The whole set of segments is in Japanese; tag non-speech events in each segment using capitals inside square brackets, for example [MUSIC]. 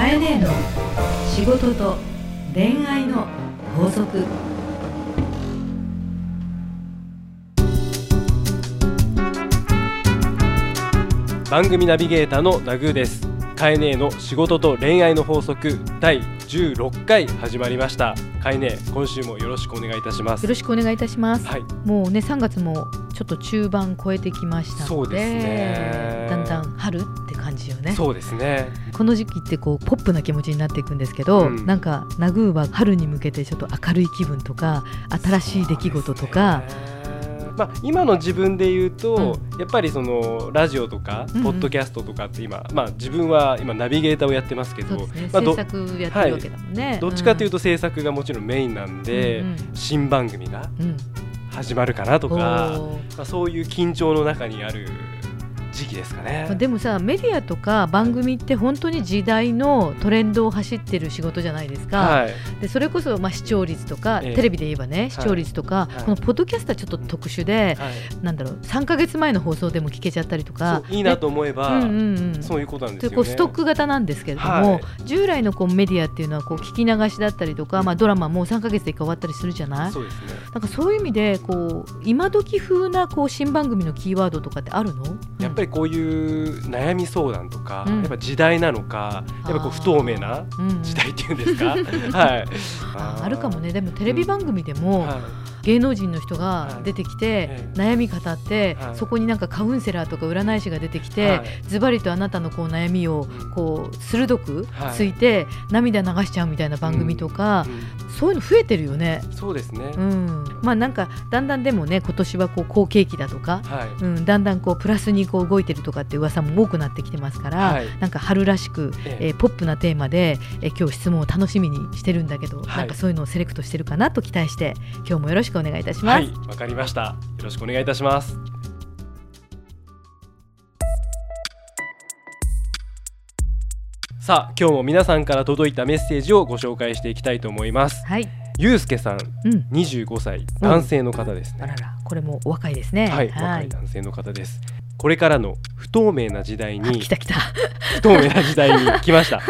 かえねえの仕事と恋愛の法則。番組ナビゲーターのナグーです。カエネの仕事と恋愛の法則。第16回始まりました。カエネ今週もよろしくお願いいたします。よろしくお願いいたします、はい。もうね3月もちょっと中盤超えてきましたのでそうですね。だんだん春じよね。そうですね。この時期ってこうポップな気持ちになっていくんですけど、うん。なんかナグーは春に向けてちょっと明るい気分とか新しい出来事とか、まあ、今の自分で言うと、やっぱりそのラジオとか、うんうん。ポッドキャストとかって今、まあ、自分は今ナビゲーターをやってますけどね、まあ、ど制作やってるわけだもんね、どっちかというと、と制作がもちろんメインなんで、うん新番組がうん。始まるかなとうんか、まあ、そういう緊張の中にある時期ですかね。まあでもさメディアとか番組って本当に時代のトレンドを走ってる仕事じゃないですか、はい、でそれこそまあ視聴率とか、ええ。テレビで言えばね視聴率とか、はい。このポッドキャストはちょっと特殊で、はい、なんだろう3か月前の放送でも聞けちゃったりとか。いいなと思えば、うんうんうん。そういうことなんですよね。でこうストック型なんですけれども、はい。従来のこうメディアっていうのはこう聞き流しだったりとか、まあ、ドラマもう3か月で終わったりするじゃない？そうですね。なんかそういう意味でこう今時風なこう新番組のキーワードとかってあるの？やっぱりこういう悩み相談とか、うん。やっぱ時代なのか、やっぱこう不透明なうん時代っていうんですか？はい。[LAUGHS] ああるかもね。でもテレビ番組でも、はい。芸能人の人が出てきて、ええ悩み語って、はい。そこになんかカウンセラーとか占い師が出てきて、はい。ズバリとあなたのこう悩みをこう鋭くはい。ついて、涙流しちゃうみたいな番組とか、うんそういうの増えてるよね。そうですね。うん、まあなんかだんだんでもね今年はこう好景気だとか、はい。うん、だんだんこうプラスにこう動いてるとかって噂も多くなってきてますから、はいなんか春らしく、えええーポップなテーマで、えー今日質問を楽しみにしてるんだけど、はいなんかそういうのをセレクトしてるかなと期待して今日もよろしくお願いいたします。はい、わかりました。よろしくお願いいたします。さあ、今日も皆さんから届いたメッセージをご紹介していきたいと思います。はい、ゆうすけさん、うん、25歳、男性の方ですね。あららこれもお若いですね。はい、若い男性の方です。これからの不透明な時代あに来た来た。[LAUGHS] 不透明な時代に [LAUGHS] 来ました、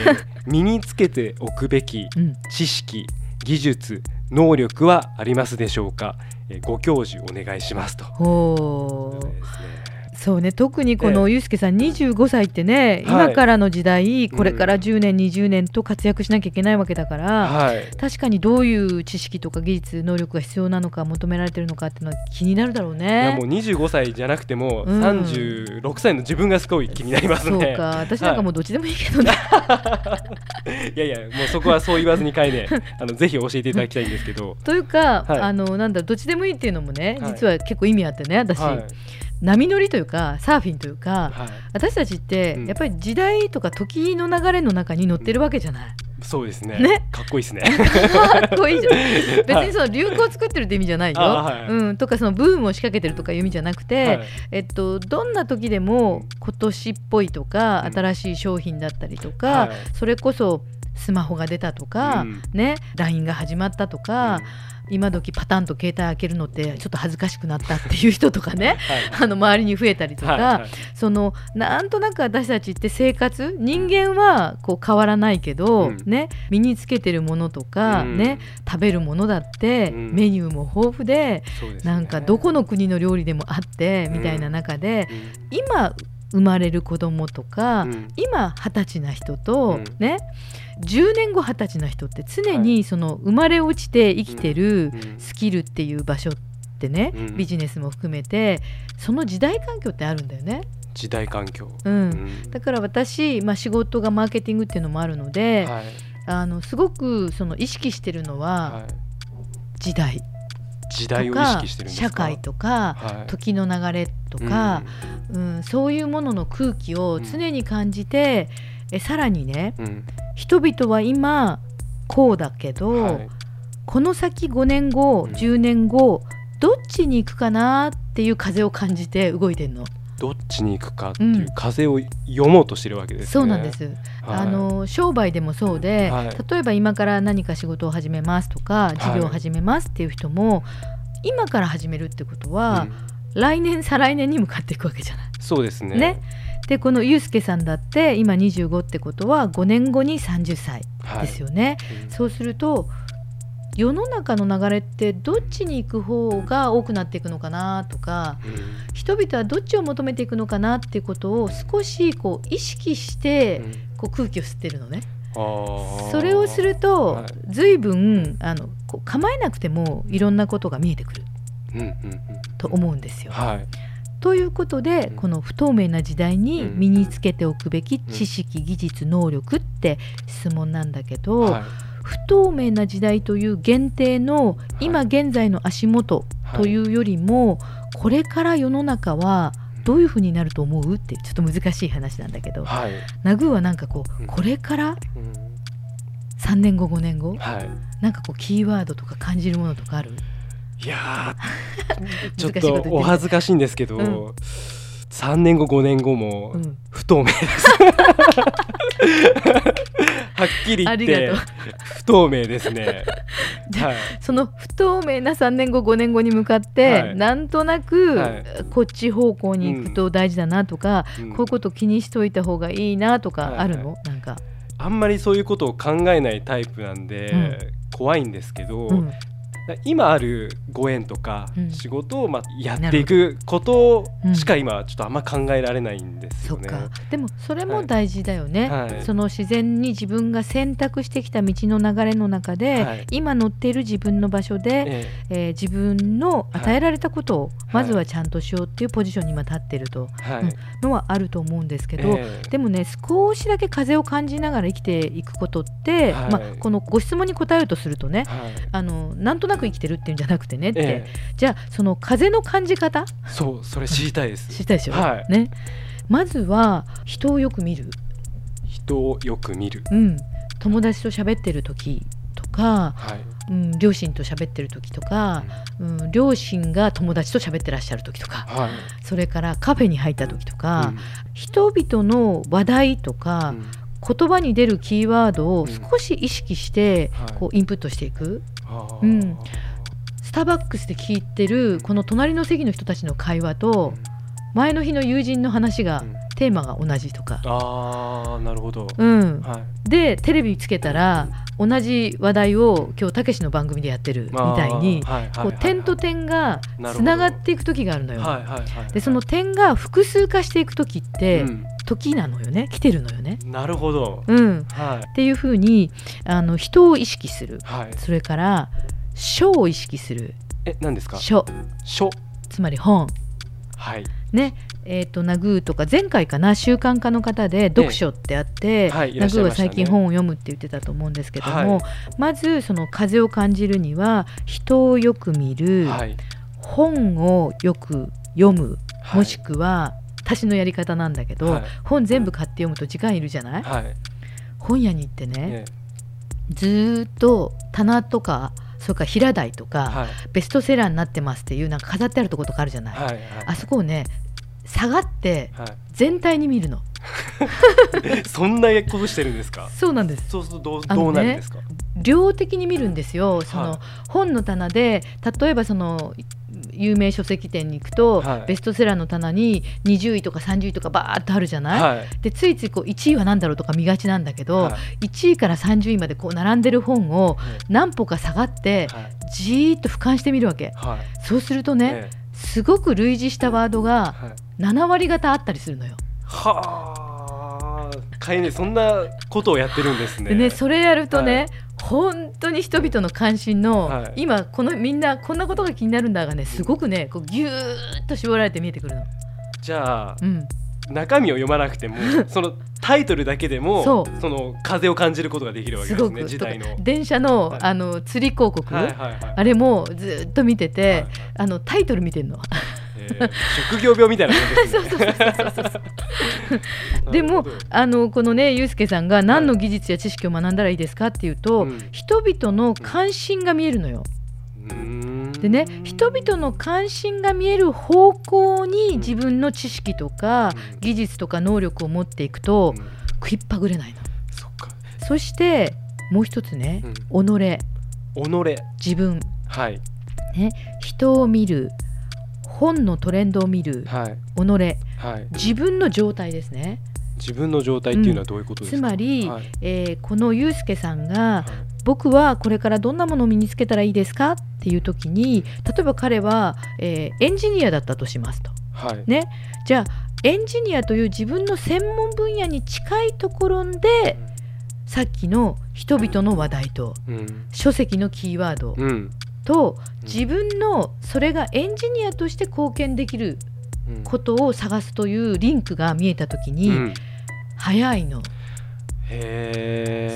えー身につけておくべきうん、知識技術能力はありますでしょうか、えーご教授お願いしますとねそうね。特にこのゆうすけさん25歳ってね、はい。今からの時代これからうん10年、20年と活躍しなきゃいけないわけだから、はい。確かにどういう知識とか技術能力が必要なのか求められてるのかっていうのは気になるだろういね。やもう25歳じゃなくてもうん。36歳の自分がすごい気になりますそうね。か。私なんかもうどっちでもいいけどね。[LAUGHS] いやいやもうそこはそう言わずにかいね。[LAUGHS] あのぜひ教えていただきたいんですけど。というか、はい。あのなんだどっちでもいいっていうのもね、はい。実は結構意味あってね私、はい波乗りというかサーフィンというか、はい、私たちってうん。やっぱり時代とか時の流れの中に乗ってるわけじゃない。そうですね。ね。かっこいいですね。[LAUGHS] かっこいいじゃん。[LAUGHS] 別にその流行を作ってるって意味じゃないよ、あはい。うん、とかそのブームを仕掛けてるとかいう意味じゃなくて、はい。えっと、どんな時でも今年っぽいとか、うん。新しい商品だったりとか、はい。それこそスマホが出たとか、うん。ね、LINE が始まったとか、今時パタンと携帯開けるのってちょっと恥ずかしくなったっていう人とかね [LAUGHS] はい。[LAUGHS] あの周りに増えたりとか、はいはい。そのなんとなく私たちって生活人間はこう変わらないけど、うん。ね、身につけてるものとか、うん。ね、食べるものだって、うん。メニューも豊富でね。なんかどこの国の料理でもあってみたいな中で、うん。今生まれる子供とか、うん。今二十歳な人と、うん。ね10年後二十歳な人って常にその生まれ落ちて生きてるうん。スキルっていう場所ってね、うん。ビジネスも含めてその時代環境ってあるんだよね。時代環境。うん。うん。だから私、まあ、仕事がマーケティングっていうのもあるので、はい。あのすごくその意識してるのははい時代を意とか識してるんですか？社会とかはい。時の流れとか、うん。そういうものの空気を常に感じて、えさらにねうん。うん人々は今こうだけど、はい。この先5年後うん。10年後どっちに行くかなっていう風を感じて動いてんの。どっちに行くかっていううん。風を読もうとしてるわけですね。そうなんです、はい。あの商売でもそうで、はい。例えば今から何か仕事を始めますとか事業を始めますっていう人も、今から始めるってことは、うん。来年再来年に向かっていくわけじゃない。そうですね。ね。でこのユうスケさんだって今25ってことは5年後に30歳ですよね。うん。そうすると世の中の流れってどっちに行く方が多くなっていくのかなとかうん。人々はどっちを求めていくのかなっていうことを少しこう意識してうん。こう空気を吸ってるのね。あー。それをすると、はい。随分あのこう構えなくてもいろんなことが見えてくるうんうんうん。と思うんですよ。はい。ということで、うん。この不透明な時代にうん。身につけておくべき知識、技術能力って質問なんだけど、はい不透明な時代という限定の今現在の足元というよりも、これから世の中はどういうふうになると思う？ってちょっと難しい話なんだけど、はい。ナグーはなんかこうん。うこれから？うん。3年後5年後？はい。なんかこうキーワードとか感じるものとかある？いやー [LAUGHS] ちょっとお恥ずかしいんですけど、うん。3年後5年後もうん。不透明です、[LAUGHS] はっきり言って不透明ですね。じゃはい。その不透明な3年後5年後に向かって、はい。なんとなく、はい。こっち方向に行くと大事だなとか、うん。こういうこと気にしといた方がいいなとかあるの、はなんか、あんまりそういうことを考えないタイプなんで、うん。怖いんですけど、うん今あるご縁とかうん。仕事をまあやっていくことうん。しか今ちょっとあんま考えられないんですよね。そっか。でもそれも大事だよね、はい。その自然に自分が選択してきた道の流れの中で、はい。今乗っている自分の場所で、ええ。ー自分の与えられたことをい。まずはちゃんとしようっていうポジションに今立ってるとえはい。うんのはあると思うんですけど、ええ。でもね少しだけ風を感じながら生きていくことって、はい。まあ、このご質問に答えるとするとねはい。あのなんとなく生きてるっていうんじゃなくてねって、えじゃあその風の感じ方？えそうそれ知りたいです。知りたいでしょ、はい。ね、まずは人をよく見る、人をよく見る。うん、友達と喋ってる時とか、はい。うん、両親と喋ってる時とか、うん、両親が友達と喋ってらっしゃる時とかはい。それからカフェに入った時とか、うん。人々の話題とか、うん言葉に出るキーワードをうん。少し意識してはい。こうインプットしていく、うんスターバックスで聞いてるこの隣の席の人たちの会話と前の日の友人の話がうんテーマが同じとか、ああなるほど。うん、はい。でテレビつけたら同じ話題を今日たけしの番組でやってるみたいにあーはいはいこはいう点と点がつながっていく時があるのよ。はいはいはい。でその点が複数化していく時ってうん時なのよね来てるのよね。なるほど。うん、はいっていうふうにあの人を意識するはい。それから書を意識するえ何ですか？書書。つまり本はい。ねえー、とナグーとか前回かな習慣化の方で読書ってあって、はいいらナグーは最近本を読むって言ってたと思うんですけども、はい。まずその風を感じるには人をよく見る、はい。本をよく読むはい。もしくは私のやり方なんだけど、はい。本全部買って読むと時間いるじゃない、はい。本屋に行ってね、ねずーっと棚とかそれから平台とか、はいベストセラーになってますっていうなんか飾ってあるところとかあるじゃない、はいはい。あそこをね下がっては全体に見るのい。[LAUGHS] そんなことしてるんですか？そうなんですそうするとどうねどうなるんですか？量的に見るんですよその、はい本の棚で例えばその有名書籍店に行くと、はいベストセラーの棚に20位とか30位とかバーっとあるじゃない、はい。でついついこう1位は何だろうとか見がちなんだけど、はい1位から30位までこう並んでる本を何歩か下がってはい。じーっと俯瞰してみるわけはい。そうするとね、ええすごく類似したワードがはい。7割方あったりするのよ。はあ。かいねそんなことをやってるんですね。でねそれやるとね、はい本当に人々の関心の、はい今このみんなこんなことが気になるんだがねすごくねこうギューッと絞られて見えてくるの。じゃあうん、中身を読まなくても [LAUGHS] そのタイトルだけでもそうの風を感じることができるわけですね時代の。はい電車の,、はいあの釣り広告、はいはい。あれもずっと見てて、はいはいあのタイトル見てんの。えー職業病みたいな感じですね。でもあのこのねユうスケさんが何の技術や知識を学んだらいいですかっていうと、うん。人々の関心が見えるのよ。うーん。でね人々の関心が見える方向に自分の知識とかうん。技術とか能力を持っていくとうん。食いっぱぐれないの。そ。そしてもう一つね、己。己。自分。はい。ね人を見る本のトレンドを見るはい。己。はい。自分の状態ですね自分の状態っていうのはどういうことですか、つまり、はい。えーこのゆうすけさんがはい。僕はこれからどんなものを身につけたらいいですか？っていう時に例えば彼は、えーエンジニアだったとしますと。はい。ね、じゃあエンジニアという自分の専門分野に近いところでさっきの人々の話題とうん。書籍のキーワードうん。と自分のそれがエンジニアとして貢献できるうん。ことを探すというリンクが見えた時にうん早いの。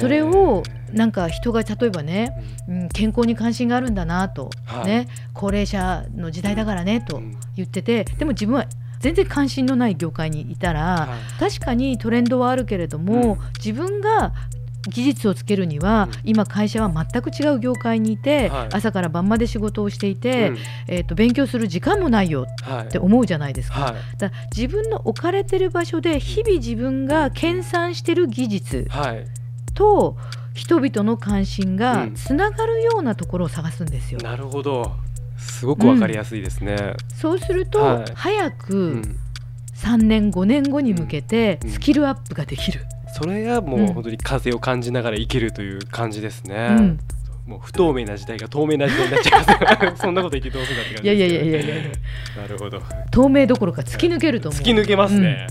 それをなんか人が例えばね、うん。うん、健康に関心があるんだなと、はい。ね、高齢者の時代だからねとうん。言っててでも自分は全然関心のない業界にいたらはい。確かにトレンドはあるけれども、自分が技術をつけるには、うん。今会社は全く違う業界にいて、はい。朝から晩まで仕事をしていて、うん。えー、と勉強する時間もないよはいって思うじゃないですか。はい。だ自分の置かれてる場所で日々自分が研鑽してる技術はい。と人々の関心がうん。つながるようなところを探すんですよ。なるほど。すごくわかりやすいですね、そうすると、はい。早うくん。3年5年後に向けてうん。スキルアップができる。それがもううん。本当に風を感じながら生きるという感じですね、うん。もう不透明な時代が透明な時代になっちゃいます。[LAUGHS] そんなこと言ってどうするんだって感いやいじですけどやいやいやいやなるほど。透明どころか突き抜けると思う。突き抜けますね、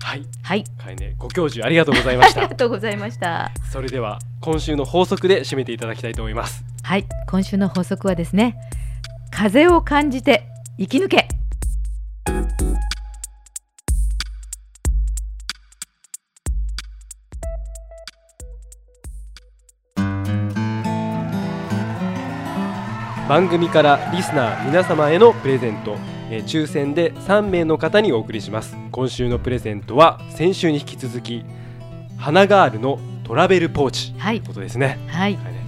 はい。はい、はい。ね。ご教授ありがとうございましありたがとうございました。それでは今週の法則で締めていただきたいと思います。はい、今週の法則はですね、風を感じて生き抜け。番組からリスナー皆様へのプレゼント、えー抽選で3名の方にお送りします。今週のプレゼントは先週に引き続き花ガールのトラベルポーチ。はい。という、ことですね。はい、はい。ね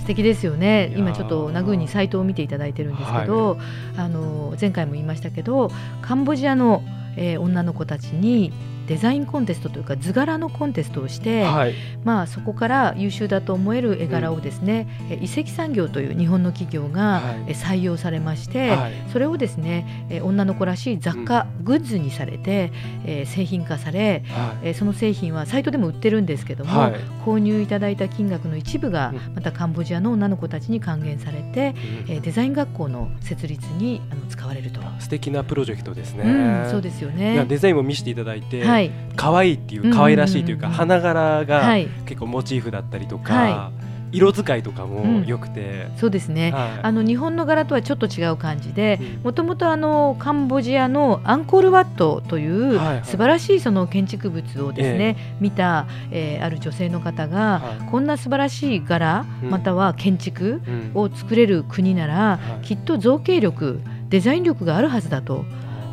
素敵ですよね。今ちょっとナグーにサイトを見ていただいてるんですけど、あの前回も言いましたけどカンボジアの、えー女の子たちにデザインコンテストというか図柄のコンテストをして、はい。まあ、そこから優秀だと思える絵柄をですね、え遺跡産業という日本の企業が、採用されまして、はい。それをですね、え女の子らしい雑貨、グッズにされて、えー製品化され、はい。えーその製品はサイトでも売ってるんですけども、はい。購入いただいた金額の一部がうん。またカンボジアの女の子たちに還元されて、うん。えーデザイン学校の設立にあの使われると。素敵なプロジェクトですね、うん、そうですよね。デザインも見せていただいて、はい、可愛いっていう可愛らしいというか、うんうんうんうん。花柄がはい、結構モチーフだったりとか、は色使いとかもうん。良くて、そうですね。はい。あの日本の柄とはちょっと違う感じでうん。もともとあのカンボジアのアンコールワットというはいはい。素晴らしいその建築物をですね、見た、えーある女性の方が、はい。こんな素晴らしい柄、うん。または建築うん。を作れる国なら、はい。きっと造形力デザイン力があるはずだと。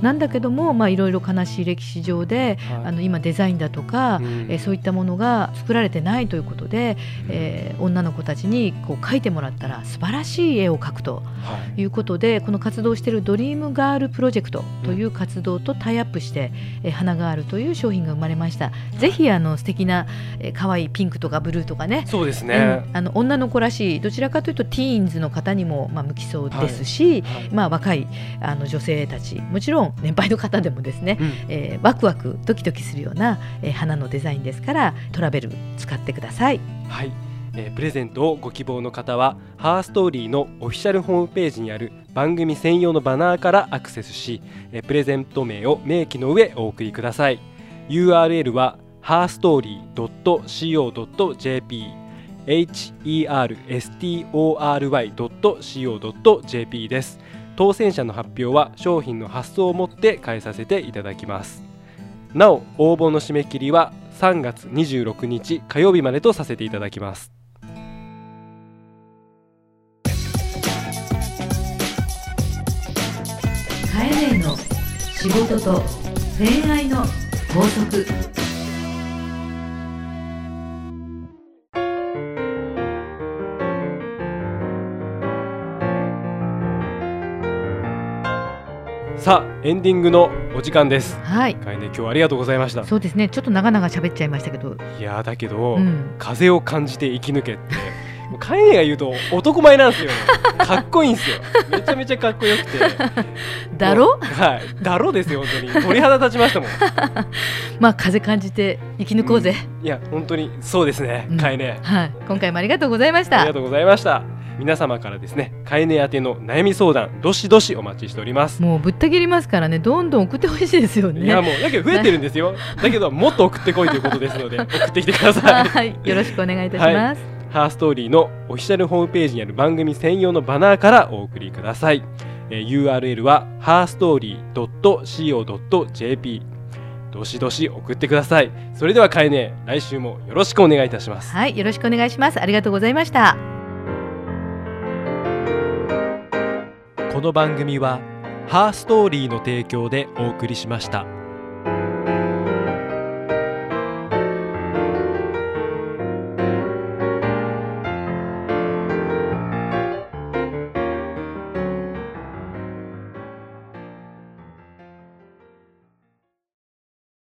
なんだけども、まあ、いろいろ悲しい歴史上で、はい。あの今デザインだとか、うん。えーそういったものが作られてないということで、えー女の子たちにこう描いてもらったら素晴らしい絵を描くとはい。いうことでこの活動しているドリームガールプロジェクトという活動とタイアップして、えー花ガールという商品が生まれました。ぜひあの素敵な、えー、可愛いピンクとかブルーとかね。そうですね、うん。あの女の子らしいどちらかというとティーンズの方にも、まあ、向きそうですし、はい。まあ、若いあの女性たちもちろん年配の方でもですね、うん。えーワクワクドキドキするような、えー花のデザインですからトラベル使ってください。はい、えープレゼントをご希望の方はハーストーリーのオフィシャルホームページにある番組専用のバナーからアクセスし、えープレゼント名を明記の上お送りください。URL は herstory.co.jp herstory.co.jp です当選者の発表は商品の発送をもって返させていただきます。なお応募の締め切りは3月26日火曜日までとさせていただきます。カエネの仕事と恋愛の法則。エンディングのお時間です。はい。かえね今日はありがとうございました。そうですね。ちょっと長々喋っちゃいましたけど、いやーだけど、うん、風を感じて生き抜けって [LAUGHS] もうカエネが言うと男前なんですよ。かっこいいんですよ。めちゃめちゃかっこよくて。[LAUGHS] だろ？はい。だろですよ本当に。鳥肌立ちましたもん。[LAUGHS] まあ風感じて生き抜こうぜ、いや本当にそうですね。うん。カエネはい。今回もありがとうございました。ありがとうございました皆様からですねカエネ宛ての悩み相談どしどしお待ちしております。もうぶった切りますからねどんどん送ってほしいですよね。いやもうだけど増えてるんですよ。[LAUGHS] だけどもっと送ってこいということですので [LAUGHS] 送ってきてください。はいよろしくお願いいたします、ハーストーリーのオフィシャルホームページにある番組専用のバナーからお送りください、えー URL は herstory.co.jp どしどし送ってください。それではかえね来週もよろしくお願いいたします。はい、よろしくお願いします。ありがとうございました。この番組はハーストーリーの提供でお送りしました。